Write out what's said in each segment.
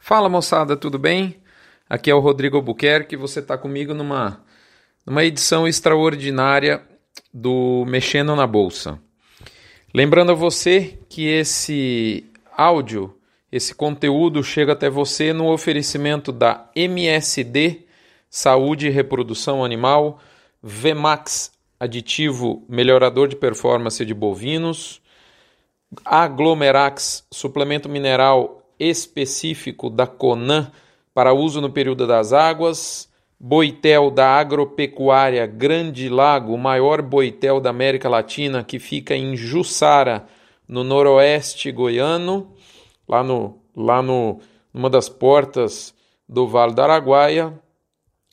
Fala moçada, tudo bem? Aqui é o Rodrigo Albuquerque. Você está comigo numa, numa edição extraordinária do Mexendo na Bolsa. Lembrando a você que esse áudio, esse conteúdo chega até você no oferecimento da MSD Saúde e Reprodução Animal, VMAX aditivo melhorador de performance de bovinos, Aglomerax suplemento mineral específico da Conan para uso no período das águas, boitel da agropecuária Grande Lago, o maior boitel da América Latina, que fica em Jussara, no noroeste goiano, lá no lá no numa das portas do Vale do Araguaia.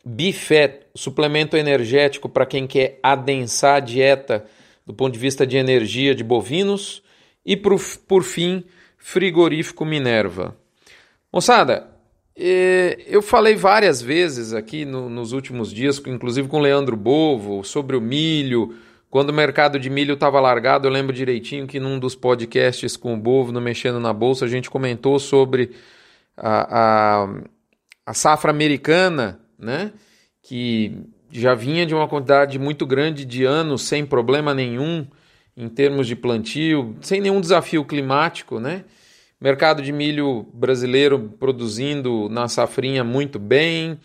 Bifet, suplemento energético para quem quer adensar a dieta do ponto de vista de energia de bovinos. E por, por fim, Frigorífico Minerva. Moçada, eh, eu falei várias vezes aqui no, nos últimos dias, inclusive com o Leandro Bovo, sobre o milho. Quando o mercado de milho estava largado, eu lembro direitinho que num dos podcasts com o Bovo, no Mexendo na Bolsa, a gente comentou sobre a, a, a safra americana, né? que já vinha de uma quantidade muito grande de anos sem problema nenhum em termos de plantio, sem nenhum desafio climático, né? Mercado de milho brasileiro produzindo na safrinha muito bem,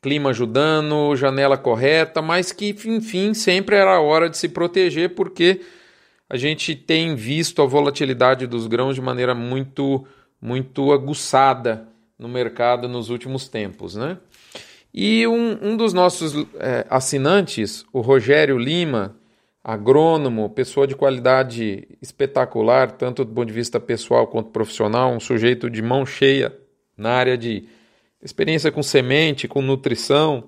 clima ajudando, janela correta, mas que, enfim, sempre era hora de se proteger porque a gente tem visto a volatilidade dos grãos de maneira muito, muito aguçada no mercado nos últimos tempos, né? E um, um dos nossos é, assinantes, o Rogério Lima, agrônomo, pessoa de qualidade espetacular, tanto do ponto de vista pessoal quanto profissional, um sujeito de mão cheia na área de experiência com semente, com nutrição,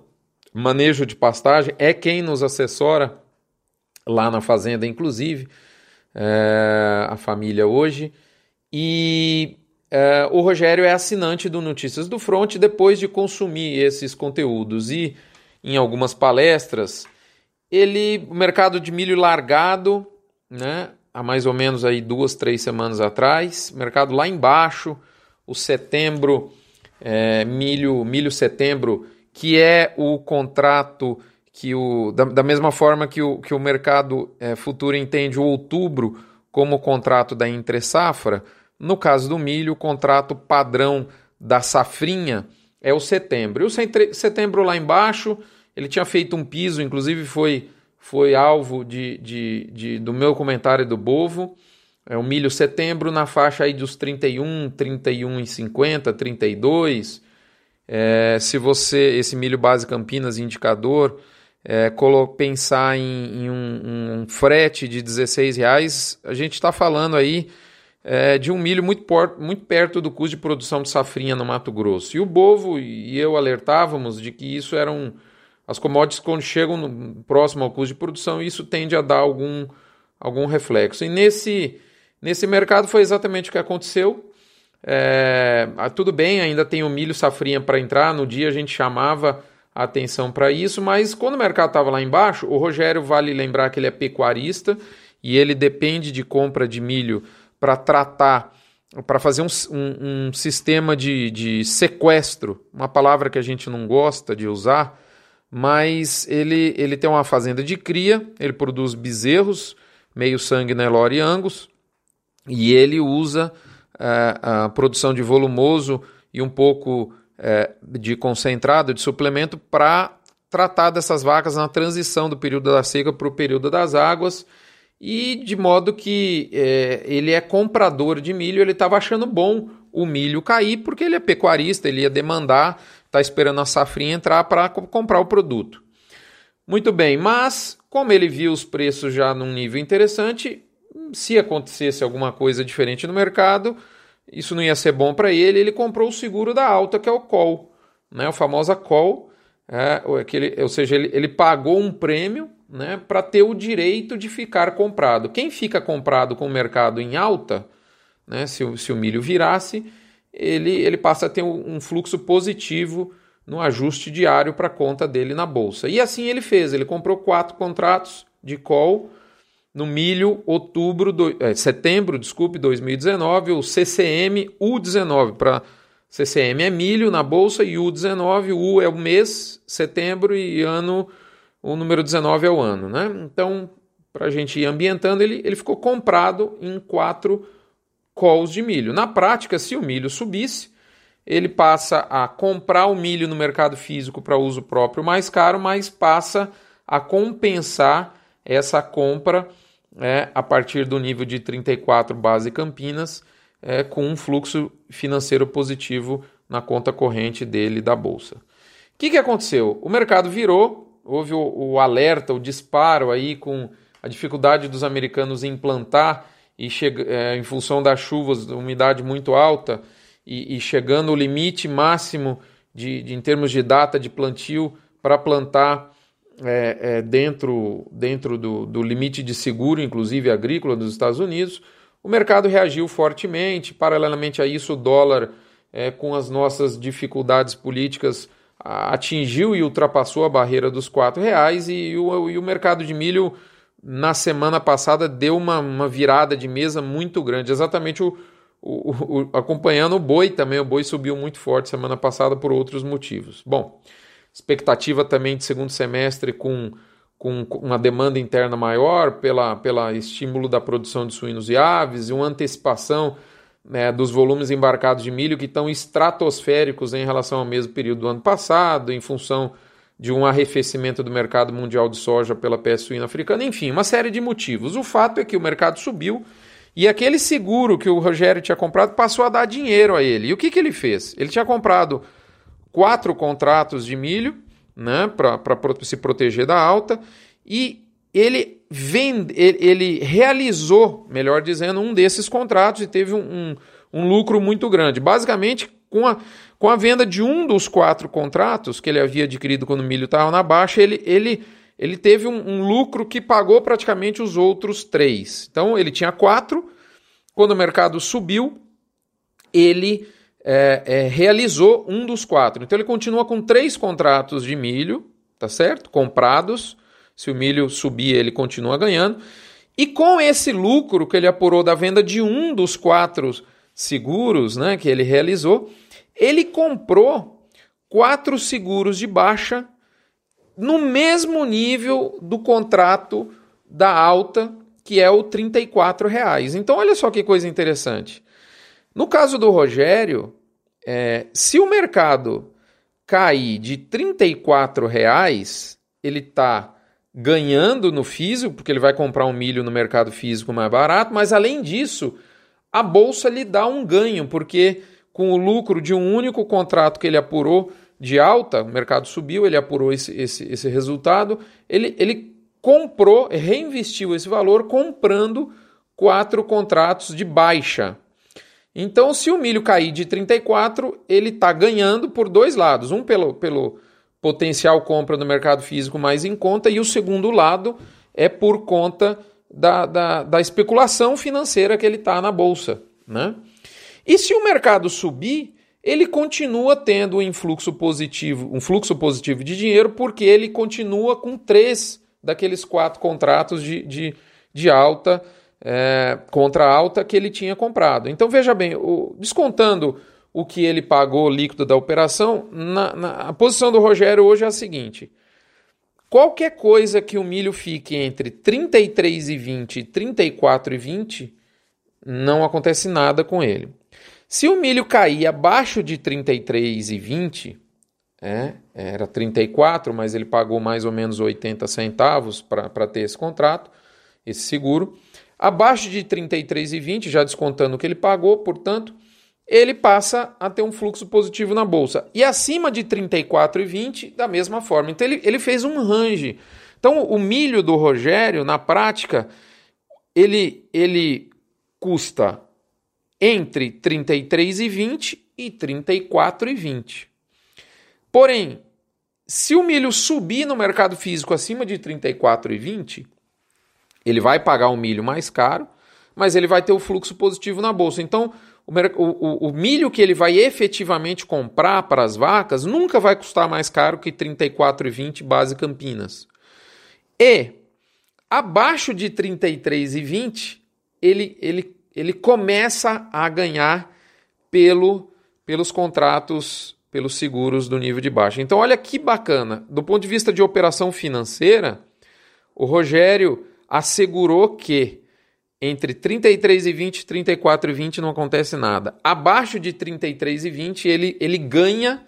manejo de pastagem, é quem nos assessora lá na fazenda, inclusive, é, a família hoje. E é, o Rogério é assinante do Notícias do Front depois de consumir esses conteúdos e em algumas palestras ele, o mercado de milho largado, né, há mais ou menos aí duas, três semanas atrás, mercado lá embaixo, o setembro, é, milho, milho setembro, que é o contrato que o, da, da mesma forma que o, que o mercado é, futuro entende o outubro como o contrato da entre safra, no caso do milho, o contrato padrão da safrinha é o setembro. E o setembro lá embaixo, ele tinha feito um piso, inclusive foi, foi alvo de, de, de do meu comentário do Bovo. É o milho setembro na faixa aí dos 31, 31 e 50, 32. É, se você, esse milho base Campinas indicador, é, pensar em, em um, um, frete de 16 reais, a gente está falando aí é, de um milho muito, por, muito perto do custo de produção de safrinha no Mato Grosso. E o Bovo e eu alertávamos de que isso era um, as commodities, quando chegam no, próximo ao custo de produção, isso tende a dar algum, algum reflexo. E nesse, nesse mercado foi exatamente o que aconteceu. É, ah, tudo bem, ainda tem o milho safrinha para entrar. No dia a gente chamava a atenção para isso, mas quando o mercado estava lá embaixo, o Rogério vale lembrar que ele é pecuarista e ele depende de compra de milho para tratar, para fazer um, um, um sistema de, de sequestro, uma palavra que a gente não gosta de usar mas ele, ele tem uma fazenda de cria, ele produz bezerros, meio sangue Nelore e Angus, e ele usa uh, a produção de volumoso e um pouco uh, de concentrado, de suplemento, para tratar dessas vacas na transição do período da seca para o período das águas, e de modo que uh, ele é comprador de milho, ele estava achando bom o milho cair, porque ele é pecuarista, ele ia demandar está esperando a safrinha entrar para comprar o produto. Muito bem, mas como ele viu os preços já num nível interessante, se acontecesse alguma coisa diferente no mercado, isso não ia ser bom para ele, ele comprou o seguro da alta, que é o call, né? o famoso call, é, ou seja, ele, ele pagou um prêmio né, para ter o direito de ficar comprado. Quem fica comprado com o mercado em alta, né, se, se o milho virasse, ele, ele passa a ter um fluxo positivo no ajuste diário para a conta dele na bolsa. E assim ele fez, ele comprou quatro contratos de call no milho outubro, do, é, setembro, desculpe, 2019, o CCM U19, para CCM é milho na bolsa e U19, U é o mês, setembro e ano, o número 19 é o ano, né? Então, para a gente ir ambientando, ele, ele ficou comprado em quatro calls de milho. Na prática, se o milho subisse, ele passa a comprar o milho no mercado físico para uso próprio mais caro, mas passa a compensar essa compra é, a partir do nível de 34 base Campinas, é, com um fluxo financeiro positivo na conta corrente dele da bolsa. O que, que aconteceu? O mercado virou, houve o, o alerta, o disparo aí com a dificuldade dos americanos em plantar e chega, é, em função das chuvas, da umidade muito alta e, e chegando o limite máximo de, de, em termos de data de plantio para plantar é, é, dentro, dentro do, do limite de seguro, inclusive agrícola dos Estados Unidos, o mercado reagiu fortemente. Paralelamente a isso, o dólar, é, com as nossas dificuldades políticas, atingiu e ultrapassou a barreira dos R$ reais e o, e o mercado de milho na semana passada deu uma, uma virada de mesa muito grande, exatamente o, o, o, acompanhando o boi também. O boi subiu muito forte semana passada por outros motivos. Bom, expectativa também de segundo semestre com, com uma demanda interna maior pela, pela estímulo da produção de suínos e aves e uma antecipação né, dos volumes embarcados de milho que estão estratosféricos em relação ao mesmo período do ano passado, em função de um arrefecimento do mercado mundial de soja pela peste suína africana, enfim, uma série de motivos. O fato é que o mercado subiu e aquele seguro que o Rogério tinha comprado passou a dar dinheiro a ele. E o que, que ele fez? Ele tinha comprado quatro contratos de milho né, para se proteger da alta e ele, vende, ele, ele, realizou, melhor dizendo, um desses contratos e teve um, um, um lucro muito grande. Basicamente, com a, com a venda de um dos quatro contratos que ele havia adquirido quando o milho estava na baixa, ele, ele, ele teve um, um, lucro que pagou praticamente os outros três. Então ele tinha quatro, quando o mercado subiu, ele é, é, realizou um dos quatro. Então ele continua com três contratos de milho, tá certo? Comprados. Se o milho subir, ele continua ganhando. E com esse lucro que ele apurou da venda de um dos quatro seguros né, que ele realizou, ele comprou quatro seguros de baixa no mesmo nível do contrato da alta, que é o 34 reais. Então, olha só que coisa interessante. No caso do Rogério, é, se o mercado cair de 34 reais, ele está ganhando no físico, porque ele vai comprar um milho no mercado físico mais barato, mas além disso, a bolsa lhe dá um ganho, porque com o lucro de um único contrato que ele apurou de alta, o mercado subiu, ele apurou esse, esse, esse resultado, ele, ele comprou, reinvestiu esse valor comprando quatro contratos de baixa. Então, se o milho cair de 34, ele está ganhando por dois lados. Um pelo, pelo potencial compra no mercado físico mais em conta, e o segundo lado é por conta da, da, da especulação financeira que ele está na bolsa. Né? E se o mercado subir, ele continua tendo um influxo positivo, um fluxo positivo de dinheiro, porque ele continua com três daqueles quatro contratos de, de, de alta é, contra alta que ele tinha comprado. Então veja bem, o, descontando o que ele pagou líquido da operação, na, na, a posição do Rogério hoje é a seguinte: Qualquer coisa que o milho fique entre 33,20 e 34,20, não acontece nada com ele. Se o milho cair abaixo de 33,20, é, era 34, mas ele pagou mais ou menos 80 centavos para ter esse contrato, esse seguro. Abaixo de 33,20, já descontando o que ele pagou, portanto, ele passa a ter um fluxo positivo na bolsa. E acima de 34,20, da mesma forma. Então ele, ele fez um range. Então o milho do Rogério, na prática, ele, ele custa entre 33,20 e 34,20. Porém, se o milho subir no mercado físico acima de 34,20, ele vai pagar um milho mais caro, mas ele vai ter o fluxo positivo na bolsa. Então, o, o, o, milho que ele vai efetivamente comprar para as vacas nunca vai custar mais caro que R$ 34,20 base Campinas. E abaixo de R$ 33,20 ele, ele, ele começa a ganhar pelo, pelos contratos, pelos seguros do nível de baixa. Então, olha que bacana. Do ponto de vista de operação financeira, o Rogério assegurou que entre 33 e 20, 34 e 20 não acontece nada. Abaixo de 33 e 20, ele, ele ganha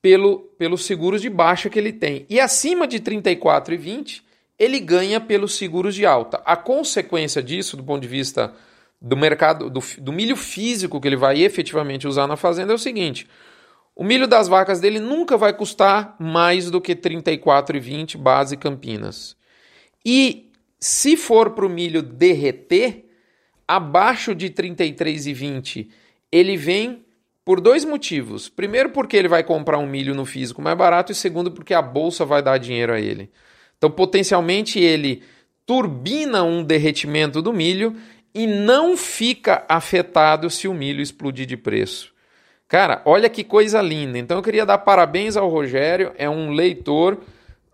pelo, pelos seguros de baixa que ele tem. E acima de 34 e 20, ele ganha pelos seguros de alta. A consequência disso, do ponto de vista do mercado, do, do milho físico que ele vai efetivamente usar na fazenda, é o seguinte: o milho das vacas dele nunca vai custar mais do que 34,20 base Campinas. E se for para o milho derreter, abaixo de 33,20, ele vem por dois motivos. Primeiro, porque ele vai comprar um milho no físico mais barato, e segundo, porque a bolsa vai dar dinheiro a ele. Então, potencialmente, ele turbina um derretimento do milho e não fica afetado se o milho explodir de preço. Cara, olha que coisa linda. Então eu queria dar parabéns ao Rogério, é um leitor,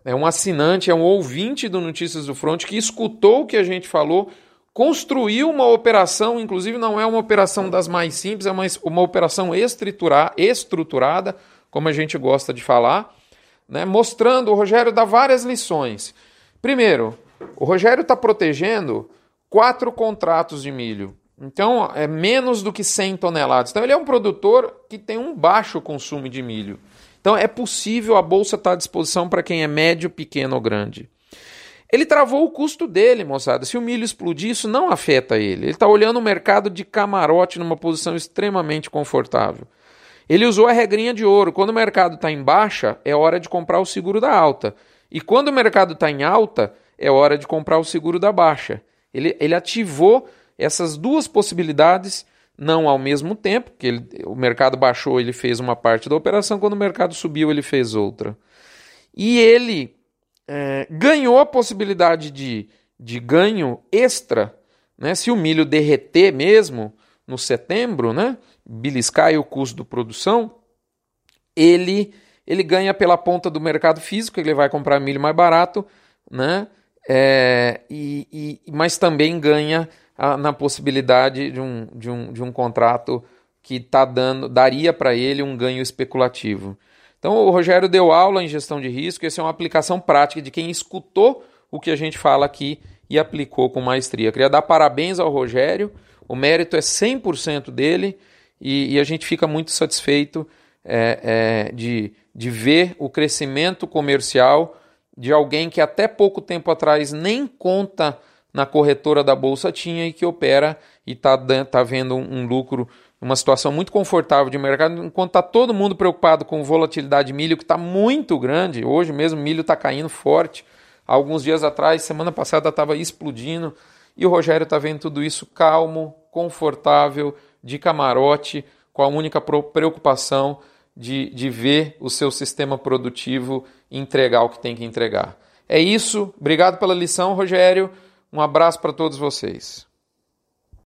é um assinante, é um ouvinte do Notícias do Front que escutou o que a gente falou, construiu uma operação, inclusive não é uma operação das mais simples, é uma, uma operação estruturada, como a gente gosta de falar, né? mostrando, o Rogério dá várias lições. Primeiro, o Rogério está protegendo quatro contratos de milho. Então, é menos do que 100 toneladas. Então, ele é um produtor que tem um baixo consumo de milho. Então, é possível, a bolsa estar tá à disposição para quem é médio, pequeno ou grande. Ele travou o custo dele, moçada. Se o milho explodir, isso não afeta ele. Ele está olhando o mercado de camarote numa posição extremamente confortável. Ele usou a regrinha de ouro. Quando o mercado está em baixa, é hora de comprar o seguro da alta. E quando o mercado está em alta, é hora de comprar o seguro da baixa. Ele, ele ativou essas duas possibilidades, não ao mesmo tempo, que ele, o mercado baixou, ele fez uma parte da operação, quando o mercado subiu, ele fez outra. E ele é, ganhou a possibilidade de, de ganho extra, né? se o milho derreter mesmo no setembro, né? beliscar o custo de produção, ele, ele ganha pela ponta do mercado físico, ele vai comprar milho mais barato, né? É, e, e, mas também ganha na possibilidade de um, de um, de um contrato que tá dando, daria para ele um ganho especulativo. Então o Rogério deu aula em gestão de risco, essa é uma aplicação prática de quem escutou o que a gente fala aqui e aplicou com maestria. Queria dar parabéns ao Rogério, o mérito é 100% dele e, e, a gente fica muito satisfeito é, é, de, de ver o crescimento comercial de alguém que até pouco tempo atrás nem conta na corretora da bolsa tinha e que opera e está tá vendo um, um lucro, uma situação muito confortável de mercado, enquanto está todo mundo preocupado com volatilidade de milho, que está muito grande. Hoje mesmo milho está caindo forte. Alguns dias atrás, semana passada, estava explodindo. E o Rogério está vendo tudo isso calmo, confortável, de camarote, com a única preocupação de, de ver o seu sistema produtivo entregar o que tem que entregar. É isso. Obrigado pela lição, Rogério. Um abraço para todos vocês.